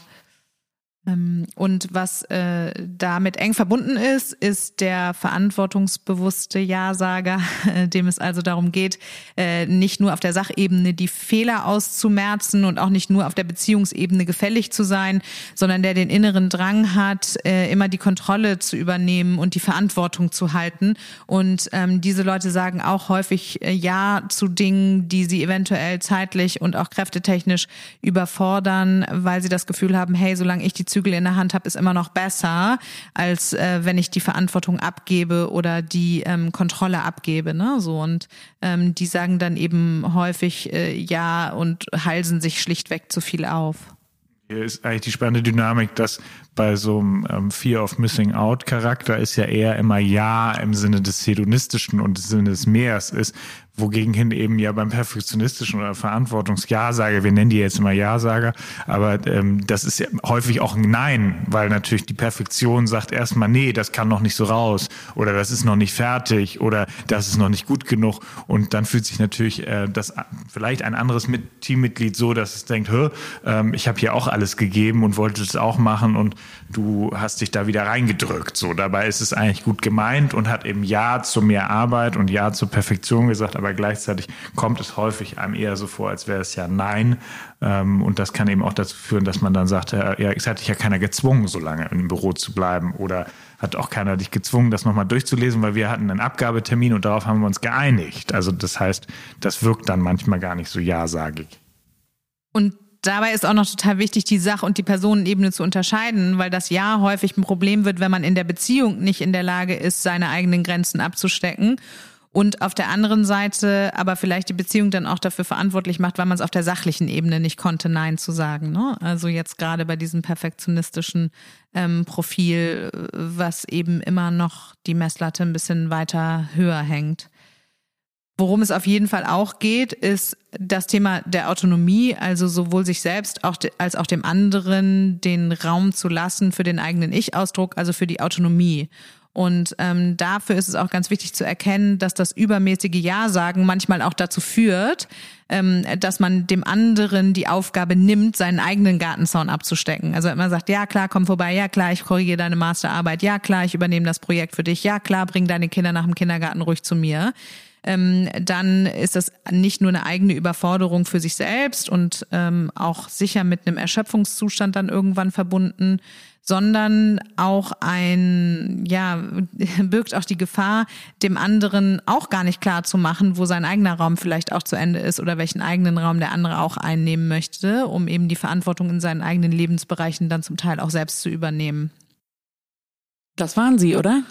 Ähm, und was äh, damit eng verbunden ist, ist der verantwortungsbewusste Ja-Sager, [LAUGHS] dem es also darum geht, äh, nicht nur auf der Sachebene die Fehler auszumerzen und auch nicht nur auf der Beziehungsebene gefällig zu sein, sondern der den inneren Drang hat, äh, immer die Kontrolle zu übernehmen und die Verantwortung zu halten. Und ähm, diese Leute sagen auch häufig äh, Ja zu Dingen, die sie eventuell zeitlich und auch kräftetechnisch überfordern, weil sie das Gefühl haben, hey, solange ich die Zügel in der Hand habe, ist immer noch besser, als äh, wenn ich die Verantwortung abgebe oder die ähm, Kontrolle abgebe. Ne? So und ähm, die sagen dann eben häufig äh, ja und halsen sich schlichtweg zu viel auf. Hier ist eigentlich die spannende Dynamik, dass bei so einem ähm, Fear of Missing Out Charakter ist ja eher immer Ja im Sinne des Hedonistischen und im Sinne des Meers ist, wogegen hin eben ja beim perfektionistischen oder Verantwortungs-Ja-Sager, wir nennen die jetzt immer Ja-Sager, aber ähm, das ist ja häufig auch ein Nein, weil natürlich die Perfektion sagt erstmal, nee, das kann noch nicht so raus oder das ist noch nicht fertig oder das ist noch nicht gut genug und dann fühlt sich natürlich äh, das vielleicht ein anderes mit Teammitglied so, dass es denkt, ähm, ich habe hier auch alles gegeben und wollte es auch machen und du hast dich da wieder reingedrückt. So, dabei ist es eigentlich gut gemeint und hat eben Ja zu mehr Arbeit und Ja zur Perfektion gesagt, aber gleichzeitig kommt es häufig einem eher so vor, als wäre es ja Nein. Ähm, und das kann eben auch dazu führen, dass man dann sagt, ja, es hat dich ja keiner gezwungen, so lange im Büro zu bleiben oder hat auch keiner dich gezwungen, das nochmal durchzulesen, weil wir hatten einen Abgabetermin und darauf haben wir uns geeinigt. Also das heißt, das wirkt dann manchmal gar nicht so ja-sagig. Und dabei ist auch noch total wichtig, die Sach- und die Personenebene zu unterscheiden, weil das ja häufig ein Problem wird, wenn man in der Beziehung nicht in der Lage ist, seine eigenen Grenzen abzustecken und auf der anderen Seite aber vielleicht die Beziehung dann auch dafür verantwortlich macht, weil man es auf der sachlichen Ebene nicht konnte, Nein zu sagen. Ne? Also jetzt gerade bei diesem perfektionistischen ähm, Profil, was eben immer noch die Messlatte ein bisschen weiter höher hängt. Worum es auf jeden Fall auch geht, ist das Thema der Autonomie, also sowohl sich selbst als auch dem anderen den Raum zu lassen für den eigenen Ich-Ausdruck, also für die Autonomie. Und ähm, dafür ist es auch ganz wichtig zu erkennen, dass das übermäßige Ja-Sagen manchmal auch dazu führt, ähm, dass man dem anderen die Aufgabe nimmt, seinen eigenen Gartenzaun abzustecken. Also wenn man sagt, ja klar, komm vorbei, ja klar, ich korrigiere deine Masterarbeit, ja klar, ich übernehme das Projekt für dich, ja klar, bring deine Kinder nach dem Kindergarten ruhig zu mir ähm, dann ist das nicht nur eine eigene Überforderung für sich selbst und ähm, auch sicher mit einem Erschöpfungszustand dann irgendwann verbunden, sondern auch ein, ja, [LAUGHS] birgt auch die Gefahr, dem anderen auch gar nicht klar zu machen, wo sein eigener Raum vielleicht auch zu Ende ist oder welchen eigenen Raum der andere auch einnehmen möchte, um eben die Verantwortung in seinen eigenen Lebensbereichen dann zum Teil auch selbst zu übernehmen. Das waren Sie, oder?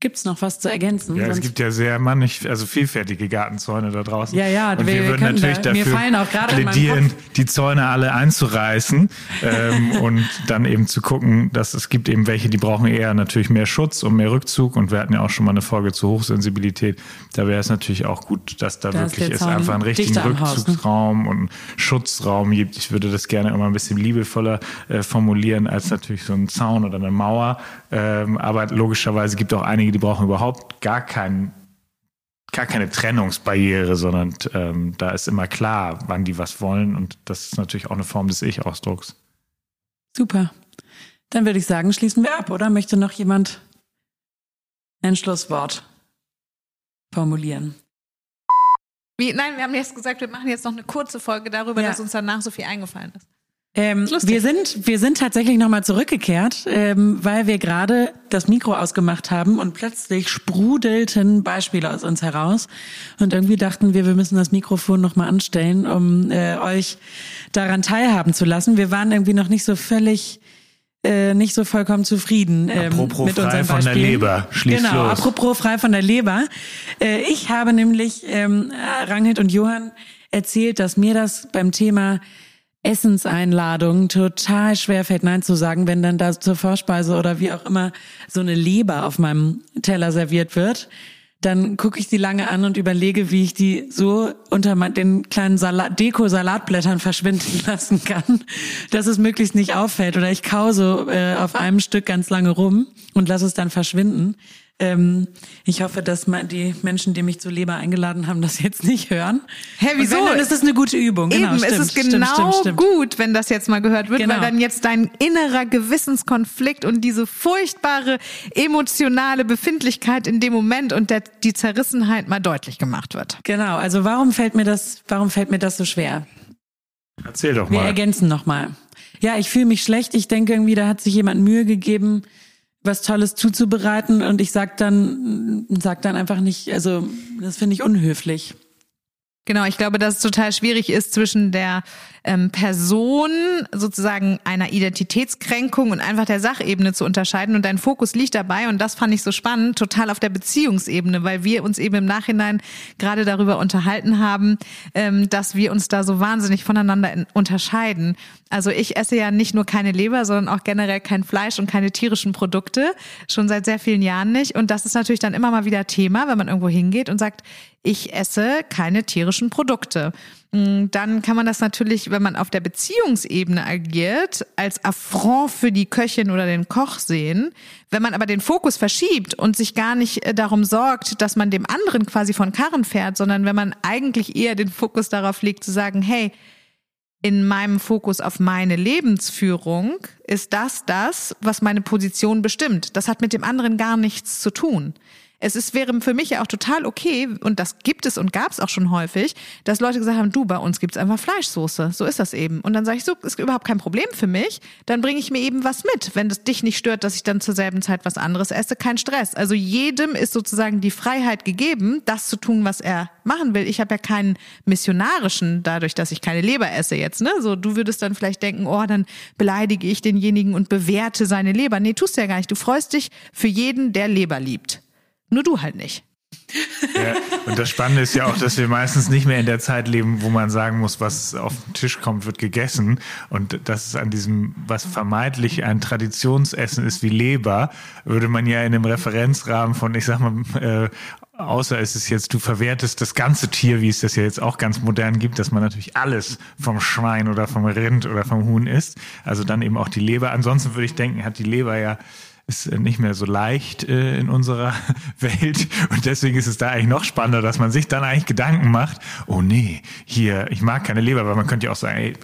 Gibt's noch was zu ergänzen? Ja, es gibt ja sehr mannig, also vielfältige Gartenzäune da draußen. Ja, ja, und wir, wir würden natürlich da, dafür plädieren, die Zäune alle einzureißen ähm, [LAUGHS] und dann eben zu gucken, dass es gibt eben welche, die brauchen eher natürlich mehr Schutz und mehr Rückzug. Und wir hatten ja auch schon mal eine Folge zur Hochsensibilität. Da wäre es natürlich auch gut, dass da, da wirklich es einfach einen richtigen ne? Rückzugsraum und Schutzraum gibt. Ich würde das gerne immer ein bisschen liebevoller äh, formulieren als natürlich so ein Zaun oder eine Mauer. Ähm, aber logischerweise gibt es auch einige, die brauchen überhaupt gar keinen gar keine Trennungsbarriere, sondern ähm, da ist immer klar, wann die was wollen und das ist natürlich auch eine Form des Ich-Ausdrucks. Super. Dann würde ich sagen, schließen wir ab, oder? Möchte noch jemand ein Schlusswort formulieren? Wie, nein, wir haben jetzt gesagt, wir machen jetzt noch eine kurze Folge darüber, ja. dass uns danach so viel eingefallen ist. Ähm, wir sind wir sind tatsächlich nochmal zurückgekehrt, ähm, weil wir gerade das Mikro ausgemacht haben und plötzlich sprudelten Beispiele aus uns heraus und irgendwie dachten wir, wir müssen das Mikrofon nochmal anstellen, um äh, euch daran teilhaben zu lassen. Wir waren irgendwie noch nicht so völlig äh, nicht so vollkommen zufrieden ähm, apropos mit frei von der Leber. Schließ genau, los. apropos frei von der Leber. Äh, ich habe nämlich ähm, Ranghild und Johann erzählt, dass mir das beim Thema Essenseinladungen total schwer fällt, Nein zu sagen, wenn dann da zur Vorspeise oder wie auch immer so eine Leber auf meinem Teller serviert wird. Dann gucke ich die lange an und überlege, wie ich die so unter den kleinen Salat, Deko-Salatblättern verschwinden [LAUGHS] lassen kann, dass es möglichst nicht auffällt. Oder ich kau so äh, auf einem Stück ganz lange rum und lasse es dann verschwinden. Ähm, ich hoffe, dass die Menschen, die mich zu Leber eingeladen haben, das jetzt nicht hören. Hä, wieso? Und wenn, dann ist das eine gute Übung. Genau, Eben, stimmt, es ist genau stimmt, stimmt, gut, wenn das jetzt mal gehört wird, genau. weil dann jetzt dein innerer Gewissenskonflikt und diese furchtbare emotionale Befindlichkeit in dem Moment und der, die Zerrissenheit mal deutlich gemacht wird. Genau. Also warum fällt mir das, warum fällt mir das so schwer? Erzähl doch mal. Wir ergänzen noch mal. Ja, ich fühle mich schlecht. Ich denke irgendwie, da hat sich jemand Mühe gegeben, was Tolles zuzubereiten und ich sag dann, sag dann einfach nicht, also das finde ich unhöflich. Genau, ich glaube, dass es total schwierig ist zwischen der ähm, Person sozusagen einer Identitätskränkung und einfach der Sachebene zu unterscheiden. Und dein Fokus liegt dabei, und das fand ich so spannend, total auf der Beziehungsebene, weil wir uns eben im Nachhinein gerade darüber unterhalten haben, ähm, dass wir uns da so wahnsinnig voneinander unterscheiden. Also ich esse ja nicht nur keine Leber, sondern auch generell kein Fleisch und keine tierischen Produkte, schon seit sehr vielen Jahren nicht. Und das ist natürlich dann immer mal wieder Thema, wenn man irgendwo hingeht und sagt, ich esse keine tierischen Produkte. Mm, dann kann man das natürlich, wenn man auf der Beziehungsebene agiert, als Affront für die Köchin oder den Koch sehen. Wenn man aber den Fokus verschiebt und sich gar nicht äh, darum sorgt, dass man dem anderen quasi von Karren fährt, sondern wenn man eigentlich eher den Fokus darauf legt zu sagen, hey, in meinem Fokus auf meine Lebensführung ist das das, was meine Position bestimmt. Das hat mit dem anderen gar nichts zu tun. Es ist, wäre für mich ja auch total okay, und das gibt es und gab es auch schon häufig, dass Leute gesagt haben, du, bei uns gibt's einfach Fleischsoße. So ist das eben. Und dann sage ich so, ist überhaupt kein Problem für mich. Dann bringe ich mir eben was mit. Wenn es dich nicht stört, dass ich dann zur selben Zeit was anderes esse, kein Stress. Also jedem ist sozusagen die Freiheit gegeben, das zu tun, was er machen will. Ich habe ja keinen missionarischen, dadurch, dass ich keine Leber esse jetzt. Ne? So, du würdest dann vielleicht denken, oh, dann beleidige ich denjenigen und bewerte seine Leber. Nee, tust du ja gar nicht. Du freust dich für jeden, der Leber liebt. Nur du halt nicht. Ja, und das Spannende ist ja auch, dass wir meistens nicht mehr in der Zeit leben, wo man sagen muss, was auf den Tisch kommt, wird gegessen. Und das ist an diesem, was vermeintlich ein Traditionsessen ist wie Leber, würde man ja in dem Referenzrahmen von, ich sag mal, äh, außer es ist jetzt, du verwertest das ganze Tier, wie es das ja jetzt auch ganz modern gibt, dass man natürlich alles vom Schwein oder vom Rind oder vom Huhn isst. Also dann eben auch die Leber. Ansonsten würde ich denken, hat die Leber ja ist nicht mehr so leicht äh, in unserer [LAUGHS] Welt. Und deswegen ist es da eigentlich noch spannender, dass man sich dann eigentlich Gedanken macht, oh nee, hier, ich mag keine Leber, weil man könnte ja auch sagen, ey,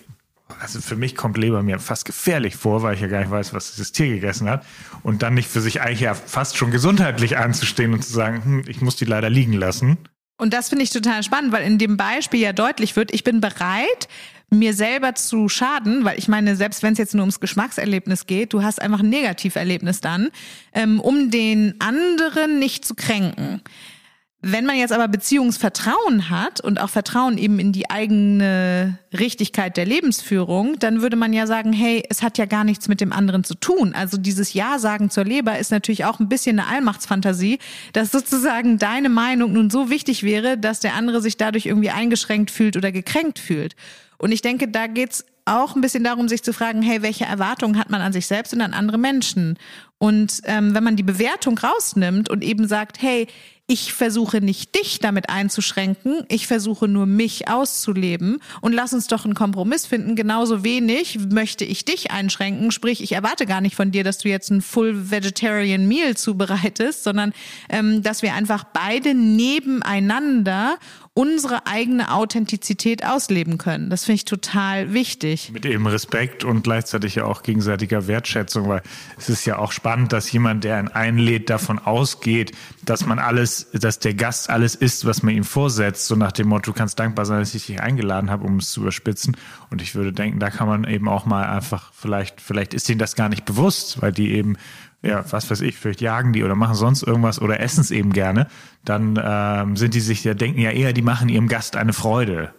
also für mich kommt Leber mir fast gefährlich vor, weil ich ja gar nicht weiß, was dieses Tier gegessen hat. Und dann nicht für sich eigentlich ja fast schon gesundheitlich anzustehen und zu sagen, hm, ich muss die leider liegen lassen. Und das finde ich total spannend, weil in dem Beispiel ja deutlich wird, ich bin bereit, mir selber zu schaden, weil ich meine, selbst wenn es jetzt nur ums Geschmackserlebnis geht, du hast einfach ein Negativerlebnis dann, ähm, um den anderen nicht zu kränken. Wenn man jetzt aber Beziehungsvertrauen hat und auch Vertrauen eben in die eigene Richtigkeit der Lebensführung, dann würde man ja sagen, hey, es hat ja gar nichts mit dem anderen zu tun. Also dieses Ja sagen zur Leber ist natürlich auch ein bisschen eine Allmachtsfantasie, dass sozusagen deine Meinung nun so wichtig wäre, dass der andere sich dadurch irgendwie eingeschränkt fühlt oder gekränkt fühlt. Und ich denke, da geht's auch ein bisschen darum, sich zu fragen, hey, welche Erwartungen hat man an sich selbst und an andere Menschen? Und ähm, wenn man die Bewertung rausnimmt und eben sagt, hey, ich versuche nicht dich damit einzuschränken, ich versuche nur mich auszuleben und lass uns doch einen Kompromiss finden. Genauso wenig möchte ich dich einschränken, sprich, ich erwarte gar nicht von dir, dass du jetzt ein Full Vegetarian Meal zubereitest, sondern ähm, dass wir einfach beide nebeneinander unsere eigene Authentizität ausleben können. Das finde ich total wichtig. Mit eben Respekt und gleichzeitig ja auch gegenseitiger Wertschätzung, weil es ist ja auch spannend, dass jemand, der einen einlädt, davon ausgeht, dass man alles, dass der Gast alles isst, was man ihm vorsetzt, so nach dem Motto, du kannst dankbar sein, dass ich dich eingeladen habe, um es zu überspitzen. Und ich würde denken, da kann man eben auch mal einfach, vielleicht, vielleicht ist ihnen das gar nicht bewusst, weil die eben ja, was weiß ich, vielleicht jagen die oder machen sonst irgendwas oder essen es eben gerne, dann ähm, sind die sich ja, denken ja eher, die machen ihrem Gast eine Freude.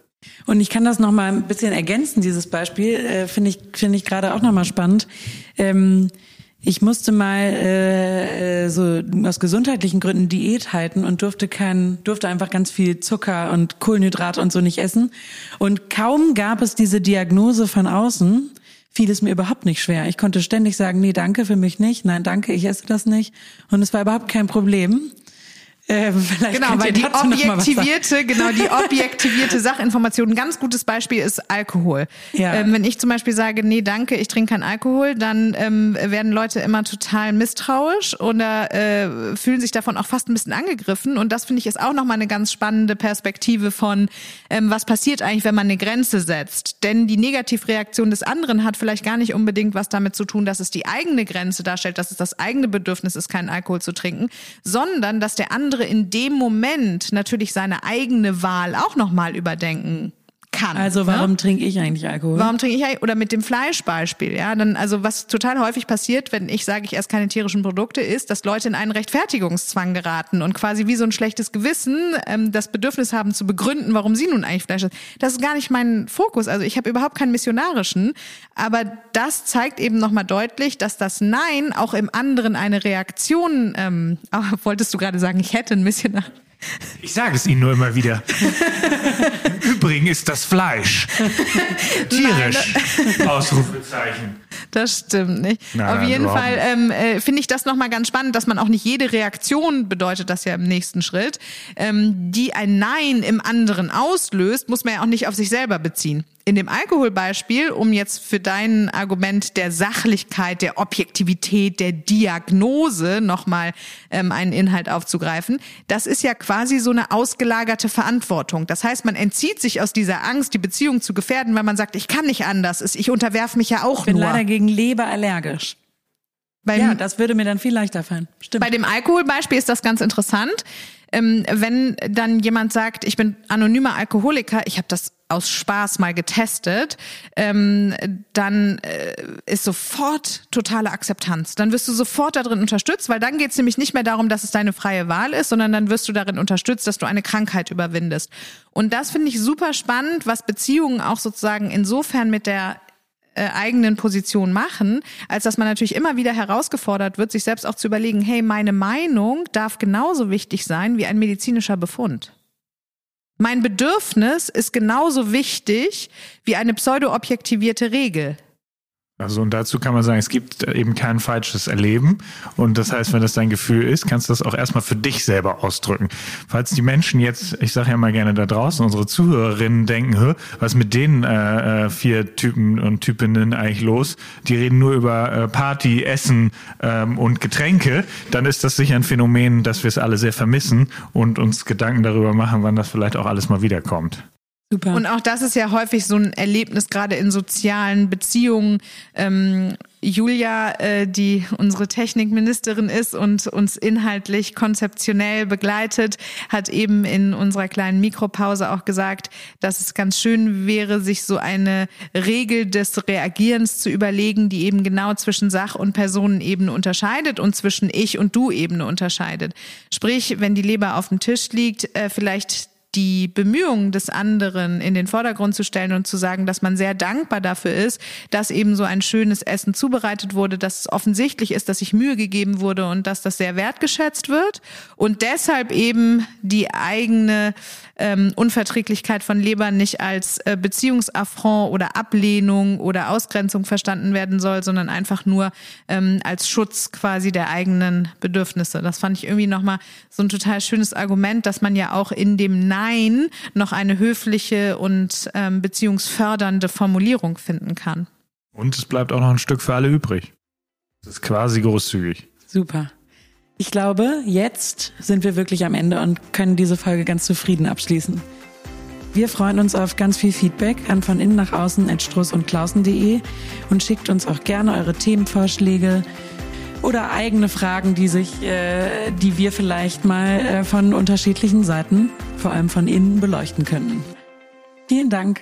Und ich kann das noch mal ein bisschen ergänzen, dieses Beispiel, äh, finde ich, finde ich gerade auch noch mal spannend. Ähm, ich musste mal äh, äh, so aus gesundheitlichen Gründen Diät halten und durfte kein, durfte einfach ganz viel Zucker und Kohlenhydrate und so nicht essen. Und kaum gab es diese Diagnose von außen, fiel es mir überhaupt nicht schwer. Ich konnte ständig sagen, nee, danke für mich nicht, nein, danke, ich esse das nicht. Und es war überhaupt kein Problem. Äh, genau, weil die objektivierte, genau, die [LAUGHS] objektivierte Sachinformation. Ein ganz gutes Beispiel ist Alkohol. Ja. Ähm, wenn ich zum Beispiel sage, nee, danke, ich trinke keinen Alkohol, dann ähm, werden Leute immer total misstrauisch oder äh, fühlen sich davon auch fast ein bisschen angegriffen. Und das finde ich ist auch nochmal eine ganz spannende Perspektive von, ähm, was passiert eigentlich, wenn man eine Grenze setzt. Denn die Negativreaktion des anderen hat vielleicht gar nicht unbedingt was damit zu tun, dass es die eigene Grenze darstellt, dass es das eigene Bedürfnis ist, keinen Alkohol zu trinken, sondern dass der andere andere in dem Moment natürlich seine eigene Wahl auch nochmal überdenken kann. Also ne? warum ne? trinke ich eigentlich Alkohol? Warum trinke ich oder mit dem Fleischbeispiel, ja? Dann also was total häufig passiert, wenn ich sage, ich esse keine tierischen Produkte, ist, dass Leute in einen Rechtfertigungszwang geraten und quasi wie so ein schlechtes Gewissen ähm, das Bedürfnis haben zu begründen, warum sie nun eigentlich Fleisch essen. Das ist gar nicht mein Fokus. Also ich habe überhaupt keinen missionarischen, aber das zeigt eben nochmal deutlich, dass das Nein auch im anderen eine Reaktion. Ähm, [LAUGHS] wolltest du gerade sagen, ich hätte ein Missionar? Ich sage es Ihnen nur immer wieder. [LAUGHS] Übrigens ist das Fleisch [LAUGHS] tierisch. Nein, Ausrufezeichen. Das stimmt nicht. Nein, Auf jeden Fall ähm, äh, finde ich das nochmal ganz spannend, dass man auch nicht jede Reaktion, bedeutet das ja im nächsten Schritt, ähm, die ein Nein im anderen auslöst, muss man ja auch nicht auf sich selber beziehen in dem Alkoholbeispiel, um jetzt für dein Argument der Sachlichkeit, der Objektivität, der Diagnose nochmal ähm, einen Inhalt aufzugreifen, das ist ja quasi so eine ausgelagerte Verantwortung. Das heißt, man entzieht sich aus dieser Angst, die Beziehung zu gefährden, weil man sagt, ich kann nicht anders, ich unterwerfe mich ja auch ich bin nur. Gegen Leber allergisch. Beim, ja, das würde mir dann viel leichter fallen. Stimmt. Bei dem Alkoholbeispiel ist das ganz interessant. Ähm, wenn dann jemand sagt, ich bin anonymer Alkoholiker, ich habe das aus Spaß mal getestet, ähm, dann äh, ist sofort totale Akzeptanz. Dann wirst du sofort darin unterstützt, weil dann geht es nämlich nicht mehr darum, dass es deine freie Wahl ist, sondern dann wirst du darin unterstützt, dass du eine Krankheit überwindest. Und das finde ich super spannend, was Beziehungen auch sozusagen insofern mit der äh, eigenen Position machen, als dass man natürlich immer wieder herausgefordert wird, sich selbst auch zu überlegen, hey, meine Meinung darf genauso wichtig sein wie ein medizinischer Befund. Mein Bedürfnis ist genauso wichtig wie eine pseudo-objektivierte Regel. Also und dazu kann man sagen, es gibt eben kein falsches Erleben. Und das heißt, wenn das dein Gefühl ist, kannst du das auch erstmal für dich selber ausdrücken. Falls die Menschen jetzt, ich sage ja mal gerne da draußen, unsere Zuhörerinnen denken, was mit den äh, äh, vier Typen und Typinnen eigentlich los? Die reden nur über äh, Party, Essen ähm, und Getränke, dann ist das sicher ein Phänomen, dass wir es alle sehr vermissen und uns Gedanken darüber machen, wann das vielleicht auch alles mal wiederkommt. Super. Und auch das ist ja häufig so ein Erlebnis, gerade in sozialen Beziehungen. Ähm, Julia, äh, die unsere Technikministerin ist und uns inhaltlich konzeptionell begleitet, hat eben in unserer kleinen Mikropause auch gesagt, dass es ganz schön wäre, sich so eine Regel des Reagierens zu überlegen, die eben genau zwischen Sach- und Personenebene unterscheidet und zwischen Ich- und Du-Ebene unterscheidet. Sprich, wenn die Leber auf dem Tisch liegt, äh, vielleicht die Bemühungen des anderen in den Vordergrund zu stellen und zu sagen, dass man sehr dankbar dafür ist, dass eben so ein schönes Essen zubereitet wurde, dass es offensichtlich ist, dass sich Mühe gegeben wurde und dass das sehr wertgeschätzt wird und deshalb eben die eigene ähm, Unverträglichkeit von Leber nicht als äh, Beziehungsaffront oder Ablehnung oder Ausgrenzung verstanden werden soll, sondern einfach nur ähm, als Schutz quasi der eigenen Bedürfnisse. Das fand ich irgendwie nochmal so ein total schönes Argument, dass man ja auch in dem Nein noch eine höfliche und ähm, beziehungsfördernde Formulierung finden kann. Und es bleibt auch noch ein Stück für alle übrig. Das ist quasi großzügig. Super. Ich glaube, jetzt sind wir wirklich am Ende und können diese Folge ganz zufrieden abschließen. Wir freuen uns auf ganz viel Feedback an von innen nach außen at struss und klausen.de und schickt uns auch gerne eure Themenvorschläge oder eigene Fragen, die sich, äh, die wir vielleicht mal äh, von unterschiedlichen Seiten, vor allem von innen, beleuchten könnten. Vielen Dank.